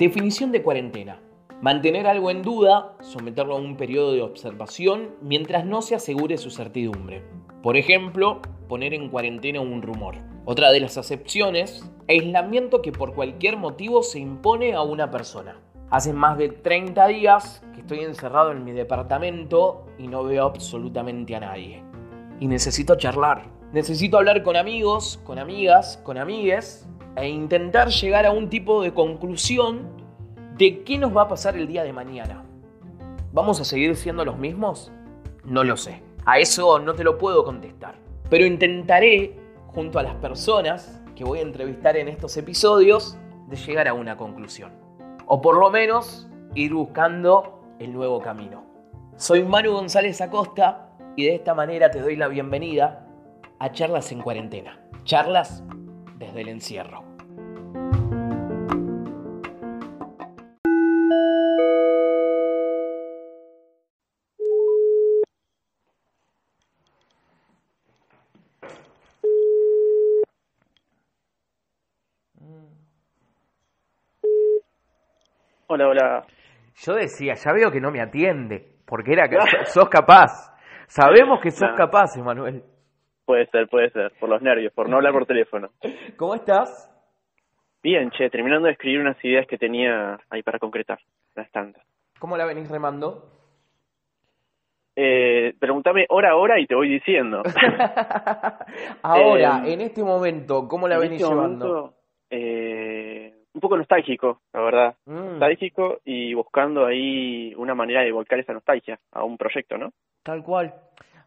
Definición de cuarentena. Mantener algo en duda, someterlo a un periodo de observación mientras no se asegure su certidumbre. Por ejemplo, poner en cuarentena un rumor. Otra de las acepciones, aislamiento que por cualquier motivo se impone a una persona. Hace más de 30 días que estoy encerrado en mi departamento y no veo absolutamente a nadie. Y necesito charlar. Necesito hablar con amigos, con amigas, con amigues e intentar llegar a un tipo de conclusión de qué nos va a pasar el día de mañana. ¿Vamos a seguir siendo los mismos? No lo sé. A eso no te lo puedo contestar. Pero intentaré, junto a las personas que voy a entrevistar en estos episodios, de llegar a una conclusión. O por lo menos ir buscando el nuevo camino. Soy Manu González Acosta y de esta manera te doy la bienvenida a Charlas en Cuarentena. Charlas desde el encierro. Hola, hola. Yo decía, ya veo que no me atiende, porque era que sos capaz. Sabemos que sos capaz, Emanuel. Puede ser, puede ser, por los nervios, por no hablar por teléfono. ¿Cómo estás? Bien, che, terminando de escribir unas ideas que tenía ahí para concretar, las tantas. ¿Cómo la venís remando? Eh, pregúntame hora a hora y te voy diciendo. Ahora, eh, en este momento, ¿cómo la venís este llevando? eh, un poco nostálgico, la verdad. Mm. Nostálgico y buscando ahí una manera de volcar esa nostalgia a un proyecto, ¿no? Tal cual.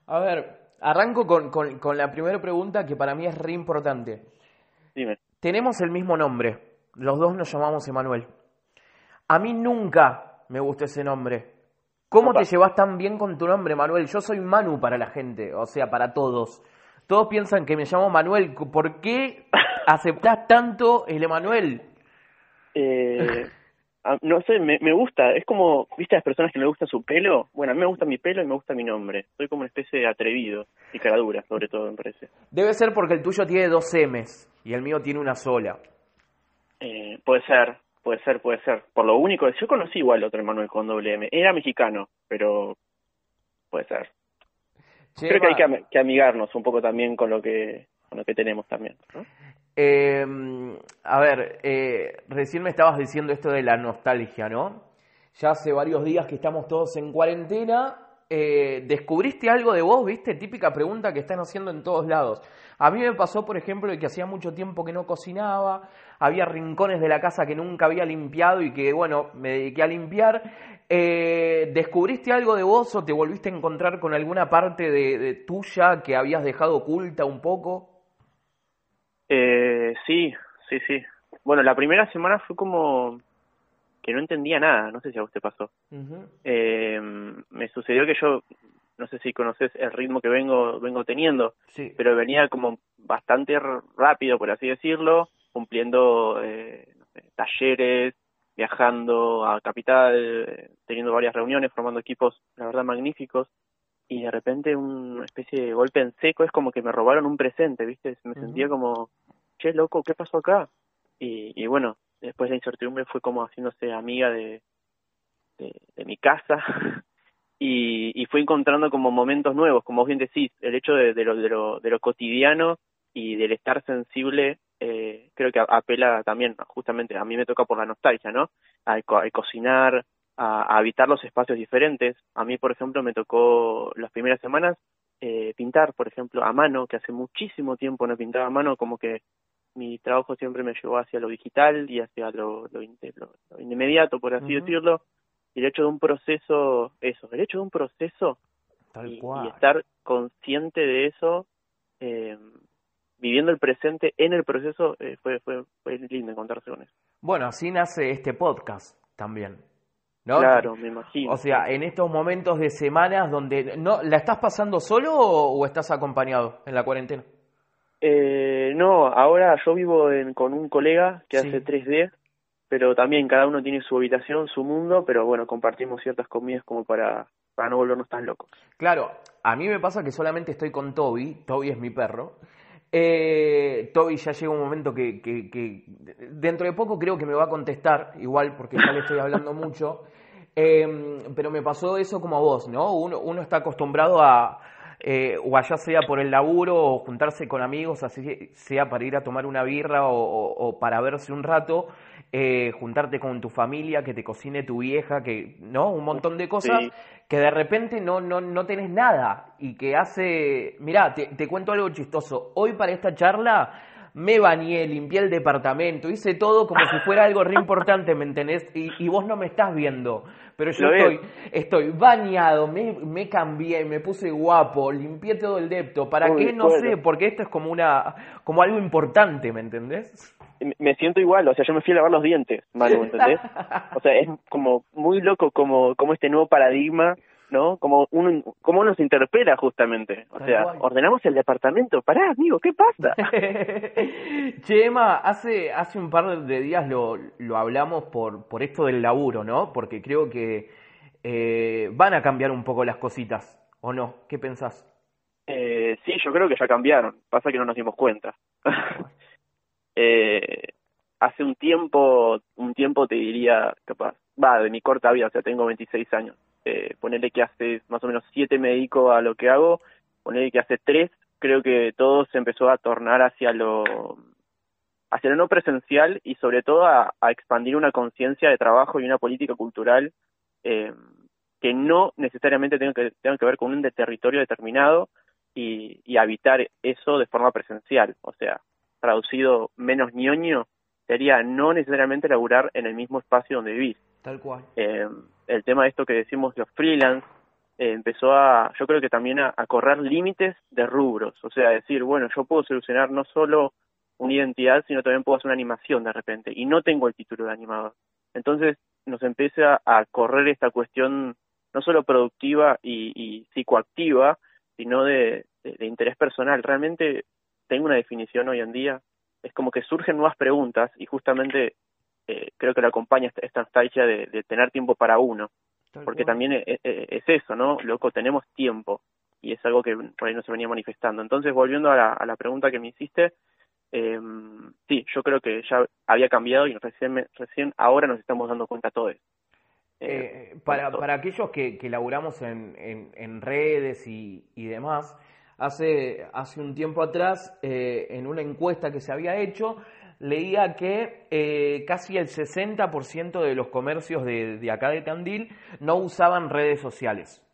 A ver, arranco con, con, con la primera pregunta que para mí es re importante. Dime. Tenemos el mismo nombre. Los dos nos llamamos Emanuel. A mí nunca me gustó ese nombre. ¿Cómo Opa. te llevas tan bien con tu nombre, Manuel? Yo soy Manu para la gente, o sea, para todos. Todos piensan que me llamo Manuel. ¿Por qué aceptás tanto el Emanuel? Eh, no sé, me, me gusta. Es como, ¿viste a las personas que les gusta su pelo? Bueno, a mí me gusta mi pelo y me gusta mi nombre. Soy como una especie de atrevido y caradura, sobre todo, me parece. Debe ser porque el tuyo tiene dos M's y el mío tiene una sola. Eh, puede ser, puede ser, puede ser. Por lo único, yo conocí igual otro Emanuel con doble M. Era mexicano, pero puede ser. Creo que hay Ma- que, am- que amigarnos un poco también con lo que con lo que tenemos también. ¿no? Eh, a ver, eh, recién me estabas diciendo esto de la nostalgia, ¿no? Ya hace varios días que estamos todos en cuarentena. eh, ¿Descubriste algo de vos, viste? Típica pregunta que están haciendo en todos lados. A mí me pasó, por ejemplo, que hacía mucho tiempo que no cocinaba, había rincones de la casa que nunca había limpiado y que, bueno, me dediqué a limpiar. Eh, ¿Descubriste algo de vos o te volviste a encontrar con alguna parte de tuya que habías dejado oculta un poco? Eh, sí, sí, sí. Bueno, la primera semana fue como que no entendía nada. No sé si a usted pasó. Eh, me sucedió que yo, no sé si conoces el ritmo que vengo vengo teniendo, Sí. pero venía como bastante rápido, por así decirlo, cumpliendo eh, no sé, talleres, viajando a Capital, eh, teniendo varias reuniones, formando equipos, la verdad, magníficos, y de repente una especie de golpe en seco, es como que me robaron un presente, ¿viste? Me sentía como, che, loco, ¿qué pasó acá? Y, y bueno, después la incertidumbre fue como haciéndose amiga de, de, de mi casa y, y fui encontrando como momentos nuevos, como vos bien decís, el hecho de, de, lo, de, lo, de lo cotidiano y del estar sensible, eh, creo que apela también, justamente, a mí me toca por la nostalgia, ¿no? Al, co- al cocinar, a, a habitar los espacios diferentes. A mí, por ejemplo, me tocó las primeras semanas eh, pintar, por ejemplo, a mano, que hace muchísimo tiempo no pintaba a mano, como que mi trabajo siempre me llevó hacia lo digital y hacia lo, lo, in- lo- lo inmediato, por así decirlo. Y el hecho de un proceso, eso, el hecho de un proceso Tal y, cual. y estar consciente de eso, eh, viviendo el presente en el proceso, eh, fue, fue, fue lindo encontrarse con eso. Bueno, así nace este podcast también. ¿No? Claro, me imagino. O sea, en estos momentos de semanas donde no la estás pasando solo o, o estás acompañado en la cuarentena. Eh, no, ahora yo vivo en- con un colega que Sí. hace 3D, pero también cada uno tiene su habitación, su mundo, pero bueno, compartimos ciertas comidas como para, para no volvernos tan locos. Claro, a mí me pasa que solamente estoy con Toby, Toby es mi perro. Eh, Toby ya llega un momento que, que, dentro de poco creo que me va a contestar, igual porque ya le estoy hablando mucho, em, pero me pasó eso como a vos, ¿no? Uno, uno está acostumbrado a, eh, o allá sea por el laburo o juntarse con amigos, así sea para ir a tomar una birra o, para verse un rato, eh, juntarte con tu familia, que te cocine tu vieja, que, ¿no? Un montón de cosas que de repente no, no, no tenés nada y que hace, mirá, te, te cuento algo chistoso, hoy para esta charla me bañé, limpié el departamento, hice todo como si fuera algo re importante, ¿me entendés? Y, vos no me estás viendo, pero yo estoy, estoy bañado, me, me cambié, me puse guapo, limpié todo el depto. ¿Para qué? No sé, porque esto es como una, como algo importante, ¿me entendés? Me siento igual, o sea, yo me fui a lavar los dientes, Manu, ¿entendés? O sea, es como muy loco como, como este nuevo paradigma ¿no? Como uno, como uno se interpela justamente. O sea, ordenamos el departamento. Pará, amigo, ¿qué pasa? Chema, hace, hace un par de días lo, lo hablamos por, por esto del laburo, ¿no? Porque creo que eh, van a cambiar un poco las cositas, ¿o no? ¿Qué pensás? Eh, sí, yo creo que ya cambiaron. Pasa que no nos dimos cuenta. eh, hace un tiempo, un tiempo te diría, capaz, va, de mi corta vida, o sea, tengo 26 años eh, ponerle que hace más o menos siete me dedico a lo que hago, ponerle que hace tres, creo que todo se empezó a tornar hacia lo hacia lo no presencial y sobre todo a, expandir una conciencia de trabajo y una política cultural eh, que no necesariamente tenga que, tenga que ver con un territorio determinado y, y habitar eso de forma presencial. O sea, traducido menos ñoño, sería no necesariamente laburar en el mismo espacio donde vivís. Tal cual. Eh, el tema de esto que decimos los freelance eh, empezó a, yo creo que también a, correr límites de rubros, o sea, decir, bueno, yo puedo solucionar no solo una identidad, sino también puedo hacer una animación de repente, y no tengo el título de animador. Entonces nos empieza a correr esta cuestión no solo productiva y, psicoactiva, sino de, interés personal. Realmente tengo una definición hoy en día, es como que surgen nuevas preguntas y justamente eh, creo que lo acompaña esta, nostalgia de, tener tiempo para uno, porque también es, eso, ¿no? Loco, tenemos tiempo y es algo que por ahí no se venía manifestando. Entonces, volviendo a la, a la pregunta que me hiciste, eh, sí, yo creo que ya había cambiado y recién, recién ahora nos estamos dando cuenta todos. Eh, para, para aquellos que, que laburamos en, en, en redes y, y demás, hace, hace un tiempo atrás, eh, en una encuesta que se había hecho, leía que eh, casi el 60% de los comercios de, de, acá de Tandil no usaban redes sociales,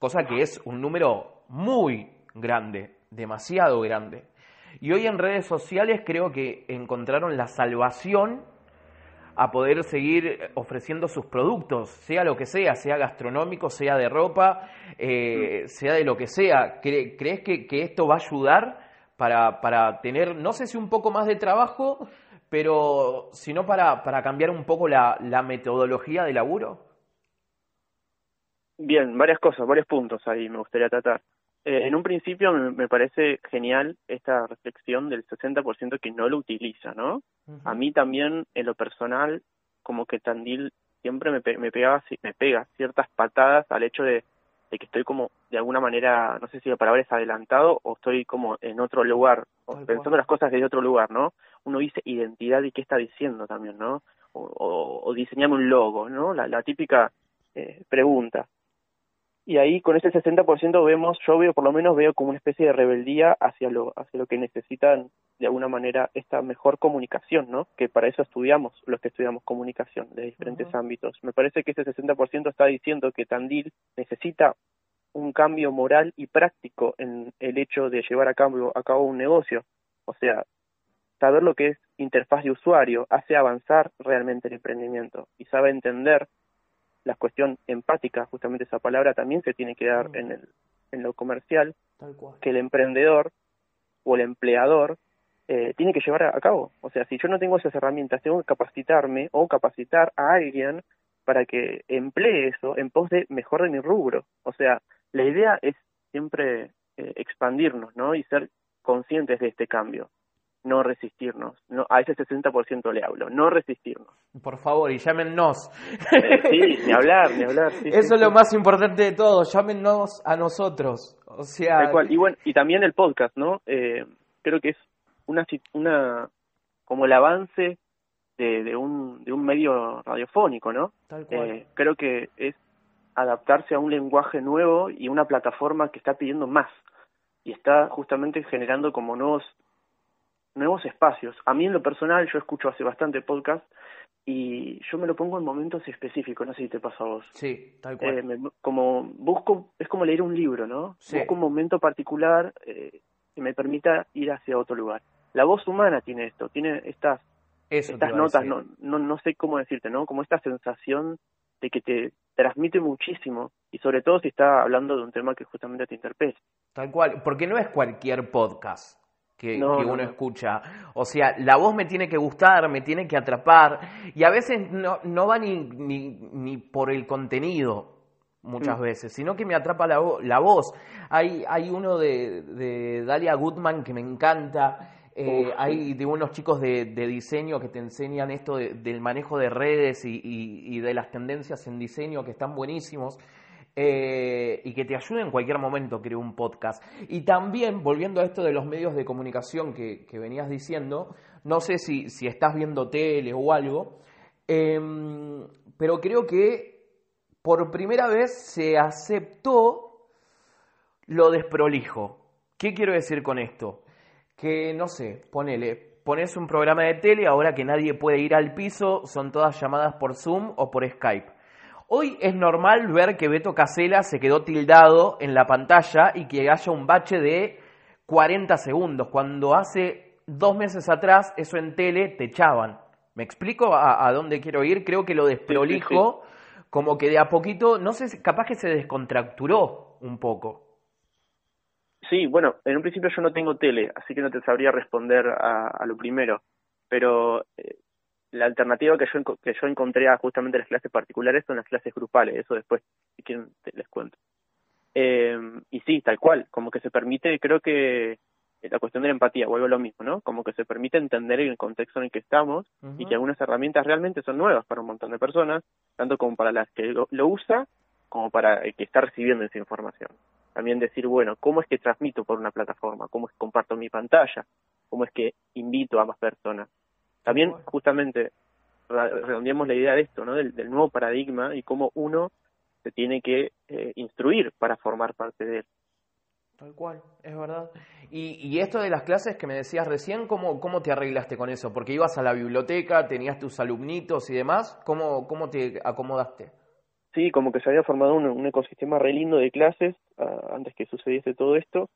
cosa que es un número muy grande, demasiado grande. Y hoy en redes sociales creo que encontraron la salvación a poder seguir ofreciendo sus productos, sea lo que sea, sea gastronómico, sea de ropa, eh, sea de lo que sea. ¿Crees que, que esto va a ayudar para, para tener, no sé si un poco más de trabajo, pero sino para, para cambiar un poco la, la metodología de laburo? Bien, varias cosas, varios puntos ahí me gustaría tratar. Eh, en un principio me, parece genial esta reflexión del 60% que no lo utiliza, ¿no? A mí también, en lo personal, como que Tandil siempre me, me, pegaba, me pega ciertas patadas al hecho de de que estoy como de alguna manera, no sé si la palabra es adelantado o estoy como en otro lugar, o pensando las cosas desde otro lugar, ¿no? Uno dice identidad y qué está diciendo también, ¿no? O, o, diseñame un logo, ¿no? La, la típica eh, pregunta. Y ahí con ese 60% vemos, yo veo, por lo menos veo como una especie de rebeldía hacia lo, hacia lo que necesitan de alguna manera esta mejor comunicación, ¿no? Que para eso estudiamos, los que estudiamos comunicación de diferentes ámbitos. Me parece que ese 60% está diciendo que Tandil necesita un cambio moral y práctico en el hecho de llevar a cabo, a cabo un negocio. O sea, saber lo que es interfaz de usuario hace avanzar realmente el emprendimiento y sabe entender la cuestión empática, justamente esa palabra también se tiene que dar en, el, en lo comercial, que el emprendedor o el empleador eh, tiene que llevar a, cabo. O sea, si yo no tengo esas herramientas, tengo que capacitarme o capacitar a alguien para que emplee eso en pos de mejor de mi rubro. O sea, la idea es siempre eh, expandirnos, ¿no? Y ser conscientes de este cambio no resistirnos. No, a ese 60% le hablo, no resistirnos. Por favor, y llámennos. sí, ni hablar, ni hablar. Eso es lo más importante de todo, llámennos a nosotros. O sea... Y, bueno, y también el podcast, ¿no? Eh, creo que es una, una como el avance de, de, un, de un medio radiofónico, ¿no? Eh, creo que es adaptarse a un lenguaje nuevo y una plataforma que está pidiendo más y está justamente generando como nuevos nuevos espacios. A mí en lo personal, yo escucho hace bastante podcast y yo me lo pongo en momentos específicos, no sé si te pasa a vos. Sí, tal cual. Eh, como busco, es como leer un libro, ¿no? Busco un momento particular eh, que me permita ir hacia otro lugar. La voz humana tiene esto, tiene estas, estas notas, no, no, no sé cómo decirte, ¿no? Como esta sensación de que te transmite muchísimo y sobre todo si está hablando de un tema que justamente te interpela. Tal cual, porque no es cualquier podcast que, uno escucha. O sea, la voz me tiene que gustar, me tiene que atrapar, y a veces no, no va ni, ni, ni por el contenido, muchas mm. veces, sino que me atrapa la, la voz. Hay, hay uno de, de Dalia Goodman que me encanta. Eh, hay de unos chicos de, de, diseño que te enseñan esto del manejo de redes y, y, y, de las tendencias en diseño que están buenísimos. Eh, y que te ayude en cualquier momento crear un podcast. Y también, volviendo a esto de los medios de comunicación que, venías diciendo, no sé si, si, estás viendo tele o algo, em, pero creo que por primera vez se aceptó lo desprolijo. ¿Qué quiero decir con esto? Que, no sé, ponele, pones un programa de tele, ahora que nadie puede ir al piso, son todas llamadas por Zoom o por Skype. Hoy es normal ver que Beto Casela se quedó tildado en la pantalla y que haya un bache de 40 segundos, cuando hace dos meses atrás eso en tele te echaban. ¿Me explico a, dónde quiero ir? Creo que lo desprolijo, como que de a poquito, no sé, capaz que se descontracturó un poco. Sí, bueno, en un principio yo no tengo tele, así que no te sabría responder a, lo primero, pero eh, la alternativa que yo, que yo encontré a justamente las clases particulares son las clases grupales, eso después, si quieren, les cuento. Eh, y sí, tal cual, como que se permite, creo que la cuestión de la empatía, vuelvo a lo mismo, ¿no? Como que se permite entender el contexto en el que estamos y que algunas herramientas realmente son nuevas para un montón de personas, tanto como para las que lo, lo usa, como para el que está recibiendo esa información. También decir, bueno, ¿cómo es que transmito por una plataforma? ¿Cómo es que comparto mi pantalla? ¿Cómo es que invito a más personas? También, justamente, redondeamos la idea de esto, ¿no? Del, nuevo paradigma y cómo uno se tiene que eh, instruir para formar parte de él. Tal cual, es verdad. Y, y, esto de las clases que me decías recién, ¿cómo, ¿cómo te arreglaste con eso? Porque ibas a la biblioteca, tenías tus alumnitos y demás, ¿cómo, cómo te acomodaste? Sí, como que se había formado un, ecosistema re lindo de clases antes que sucediese todo esto.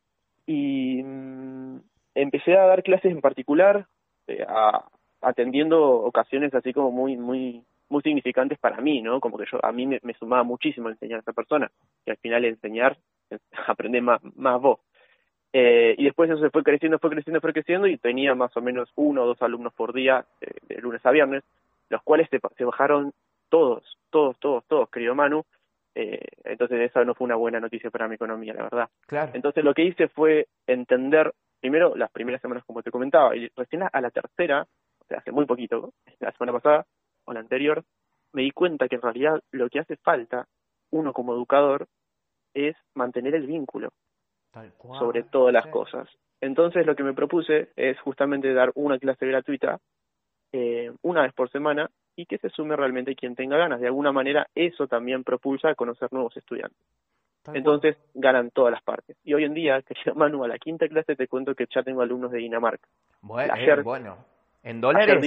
Y mm, empecé a dar clases en particular eh, a, atendiendo ocasiones así como muy, muy, muy significantes para mí, ¿no? Como que yo, a mí me, sumaba muchísimo enseñar a esa persona, y al final enseñar, aprender más, más vos. Eh, y después eso se fue creciendo, fue creciendo, fue creciendo, y tenía más o menos uno o dos alumnos por día, eh, de lunes a viernes, los cuales se, se bajaron todos, todos, todos, todos, querido Manu, eh, entonces esa no fue una buena noticia para mi economía, la verdad. Claro. Entonces lo que hice fue entender, primero las primeras semanas como te comentaba, y recién a la tercera hace muy poquito, la semana pasada o la anterior, me di cuenta que en realidad lo que hace falta, uno como educador, es mantener el vínculo sobre todas las cosas. Entonces lo que me propuse es justamente dar una clase gratuita eh, una vez por semana y que se sume realmente quien tenga ganas. De alguna manera eso también propulsa a conocer nuevos estudiantes. Entonces ganan todas las partes. Y hoy en día, querido Manu, a la quinta clase te cuento que ya tengo alumnos de Dinamarca. Bueno, Ayer, bueno. ¿En dólares?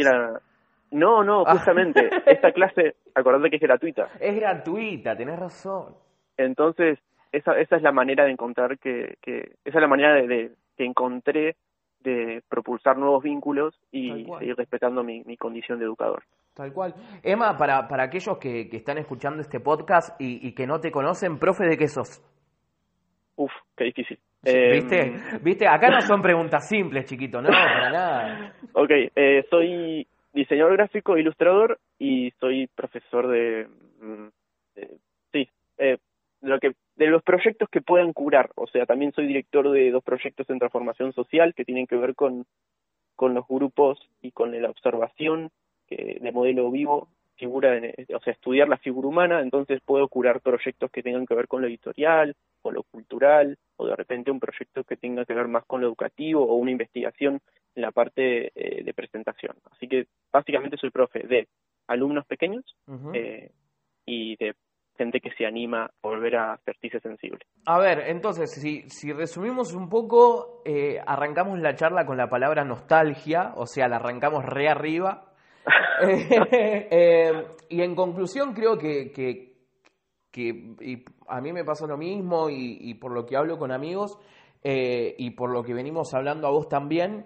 No, no, ah. justamente. esta clase, acordate que es gratuita. Es gratuita, tenés razón. Entonces, esa, esa es la manera de encontrar que, que esa es la manera de, que encontré de propulsar nuevos vínculos y seguir respetando mi, mi, condición de educador. Tal cual. Emma, para, para aquellos que, que están escuchando este podcast y, y, que no te conocen, profe, ¿de qué sos? Uf, qué difícil. ¿Viste? Em, ¿Viste? Acá no son preguntas simples, chiquito, no, para nada. Ok, eh, soy diseñador gráfico, ilustrador y soy profesor de, mm, sí, eh, de lo que de los proyectos que puedan curar, o sea, también soy director de dos proyectos en transformación social que tienen que ver con con los grupos y con la observación que, de modelo vivo figura, o sea, estudiar la figura humana, entonces puedo curar proyectos que tengan que ver con lo editorial, con lo cultural, o de repente un proyecto que tenga que ver más con lo educativo, o una investigación en la parte eh, de presentación. Así que básicamente soy profe de alumnos pequeños eh, y de gente que se anima a volver a sentirse sensible. A ver, entonces, si, si resumimos un poco, eh, arrancamos la charla con la palabra nostalgia, o sea, la arrancamos re arriba. Eh, y en conclusión, creo que, que, que a mí me pasa lo mismo y, por lo que hablo con amigos eh, y por lo que venimos hablando a vos también,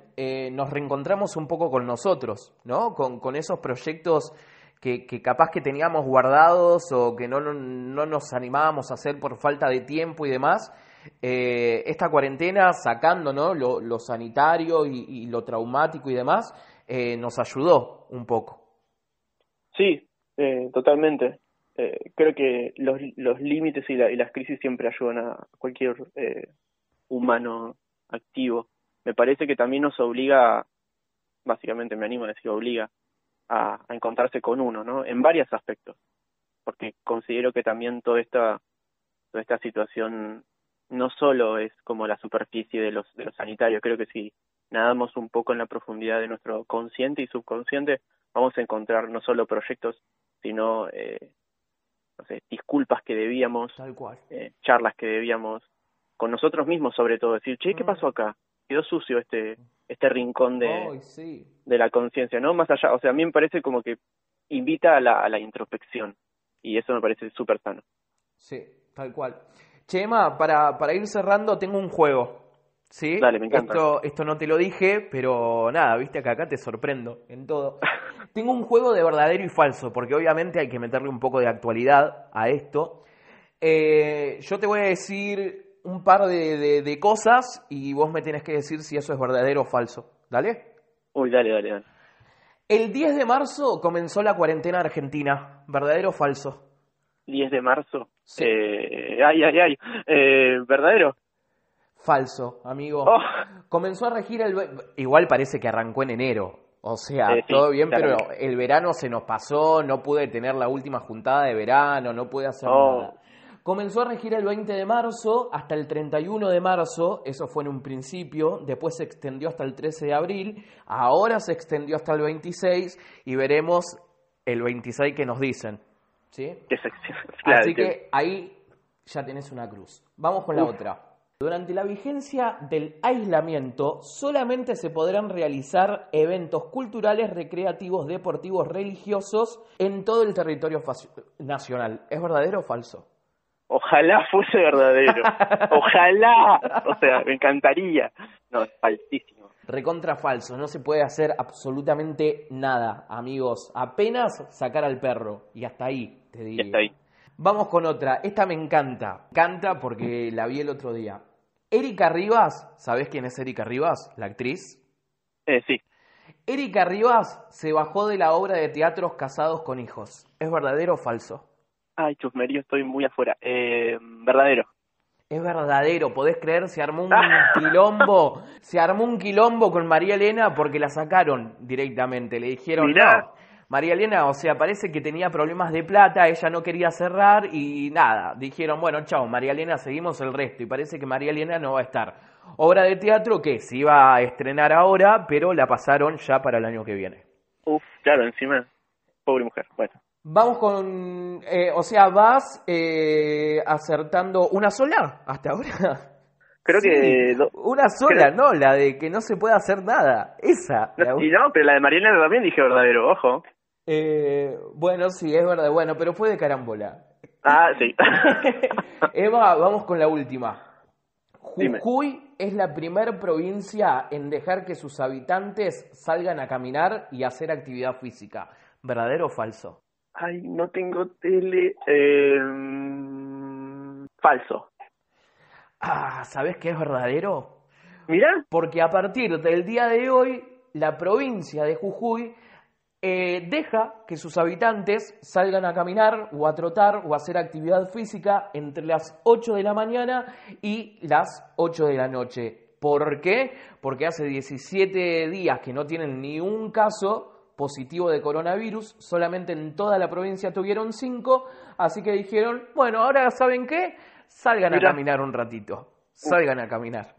nos reencontramos un poco con nosotros, ¿no? Con, con esos proyectos que, capaz que teníamos guardados o que no, no, nos animábamos a hacer por falta de tiempo y demás. Eh, esta cuarentena, sacando ¿no? lo, sanitario y, lo traumático y demás, eh, nos ayudó un poco. Sí, eh, totalmente. creo que los, los límites y, y, las crisis siempre ayudan a cualquier humano activo. Me parece que también nos obliga, básicamente me animo a decir obliga, a, encontrarse con uno, ¿no? En varios aspectos, porque considero que también toda esta, toda esta situación no solo es como la superficie de los, de los sanitarios, creo que si nadamos un poco en la profundidad de nuestro consciente y subconsciente, vamos a encontrar no solo proyectos, sino, eh, no sé, disculpas que debíamos, Tal cual. Eh, charlas que debíamos, con nosotros mismos sobre todo, decir, che, ¿qué mm. pasó acá? Quedó sucio este, este rincón de, de la conciencia, ¿no? Más allá, o sea, a mí me parece como que invita a la, a la introspección y eso me parece súper sano. Sí, tal cual. Chema, para, para ir cerrando, tengo un juego. ¿Sí? Dale, me encanta. Esto, esto no te lo dije, pero nada, viste que acá te sorprendo en todo. tengo un juego de verdadero y falso, porque obviamente hay que meterle un poco de actualidad a esto. Eh, yo te voy a decir un par de, de, cosas y vos me tenés que decir si eso es verdadero o falso. ¿Dale? Uy, dale, dale, dale. El 10 de marzo comenzó la cuarentena argentina. ¿Verdadero o falso? 10 de marzo. Sí. Eh, ay, ay, ay. Eh, ¿Verdadero? Falso, amigo. Oh. Comenzó a regir el... Igual parece que arrancó en enero. O sea, eh, todo bien, pero el verano se nos pasó, no pude tener la última juntada de verano, no pude hacer oh. nada. Comenzó a regir el 20 de marzo hasta el 31 de marzo, eso fue en un principio, después se extendió hasta el 13 de abril, ahora se extendió hasta el 26 y veremos el 26 que nos dicen. ¿sí? Así que ahí ya tenés una cruz. Vamos con la otra. Durante la vigencia del aislamiento, solamente se podrán realizar eventos culturales, recreativos, deportivos, religiosos en todo el territorio nacional. ¿Es verdadero o falso? Ojalá fuese verdadero. Ojalá. O sea, me encantaría. No, es falsísimo. Recontra falso. No se puede hacer absolutamente nada, amigos. Apenas sacar al perro. Y hasta ahí, te. Y hasta ahí. Vamos con otra. Esta me encanta. Me encanta porque la vi el otro día. Erika Rivas, ¿sabés quién es Erika Rivas? La actriz. Eh, sí. Erika Rivas se bajó de la obra de teatros Casados con Hijos. ¿Es verdadero o falso? Ay, chusmerío, estoy muy afuera. Eh, verdadero. Es verdadero, podés creer, se armó un quilombo, se armó un quilombo con María Elena porque la sacaron directamente, le dijeron, no, María Elena, o sea, parece que tenía problemas de plata, ella no quería cerrar y nada, dijeron, bueno, chao, María Elena, seguimos el resto y parece que María Elena no va a estar. Obra de teatro que se iba a estrenar ahora, pero la pasaron ya para el año que viene. Uf, claro, encima, pobre mujer, bueno. Vamos con, eh, o sea, vas eh, acertando una sola hasta ahora. Creo que... una sola, no, la de que no se puede hacer nada. Esa. y no, pero la de Mariana también dije verdadero, ojo. Eh, bueno, sí, es verdad, bueno, pero fue de carambola. Ah, sí. Eva, vamos con la última. Jujuy es la primera provincia en dejar que sus habitantes salgan a caminar y hacer actividad física. ¿Verdadero o falso? Ay, no tengo tele. Eh, falso. Ah, ¿sabes qué es verdadero? Mira. Porque a partir del día de hoy, la provincia de Jujuy eh, deja que sus habitantes salgan a caminar o a trotar o a hacer actividad física entre las 8 de la mañana y las 8 de la noche. ¿Por qué? Porque hace 17 días que no tienen ni un caso positivo de coronavirus, solamente en toda la provincia tuvieron cinco, así que dijeron, bueno, ahora saben qué, salgan a caminar un ratito, salgan a caminar.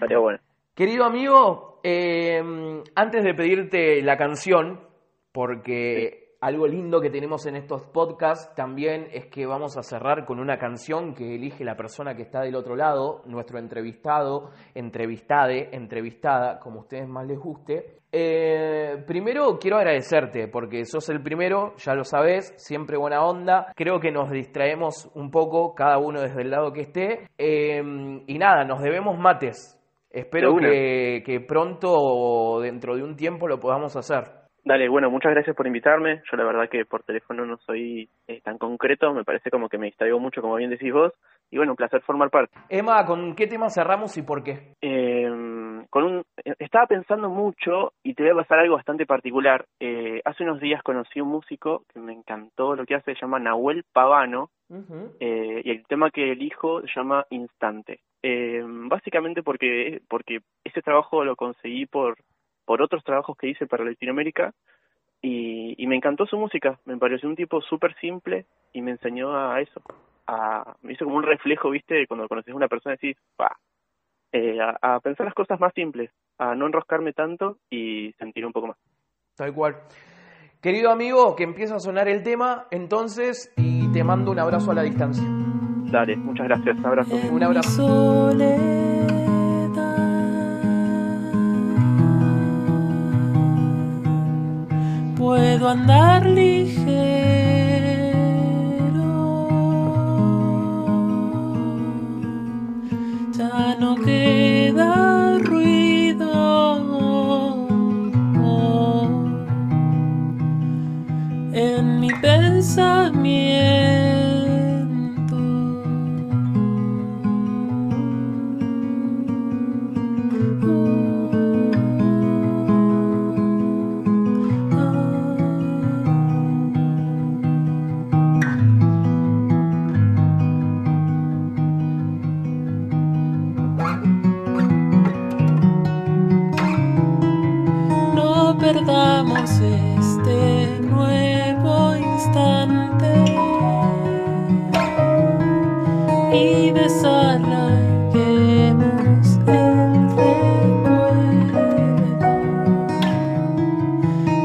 bueno. Querido amigo, eh, antes de pedirte la canción, porque algo lindo que tenemos en estos podcasts también es que vamos a cerrar con una canción que elige la persona que está del otro lado, nuestro entrevistado, entrevistade, entrevistada, como a ustedes más les guste. Eh, primero quiero agradecerte porque sos el primero, ya lo sabes, siempre buena onda. Creo que nos distraemos un poco, cada uno desde el lado que esté. Eh, y nada, nos debemos mates. Espero que, que pronto, dentro de un tiempo, lo podamos hacer. Dale, bueno, muchas gracias por invitarme. Yo la verdad que por teléfono no soy eh, tan concreto, me parece como que me distraigo mucho, como bien decís vos. Y bueno, un placer formar parte. Emma, ¿con qué tema cerramos y por qué? Eh, con un, eh, estaba pensando mucho y te voy a pasar algo bastante particular. Eh, hace unos días conocí un músico que me encantó lo que hace, se llama Nahuel Pavano. eh, y el tema que elijo se llama Instante. Eh, básicamente porque, porque ese trabajo lo conseguí por por otros trabajos que hice para Latinoamérica y, y me encantó su música, me pareció un tipo súper simple y me enseñó a eso, a, me hizo como un reflejo, viste, cuando conoces a una persona y decís, eh, a, a, pensar las cosas más simples, a no enroscarme tanto y sentir un poco más. Tal cual. Querido amigo, que empieza a sonar el tema, entonces, y te mando un abrazo a la distancia. Dale, muchas gracias, un abrazo. Un abrazo. Puedo andar ligero.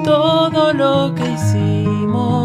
todo lo que hicimos.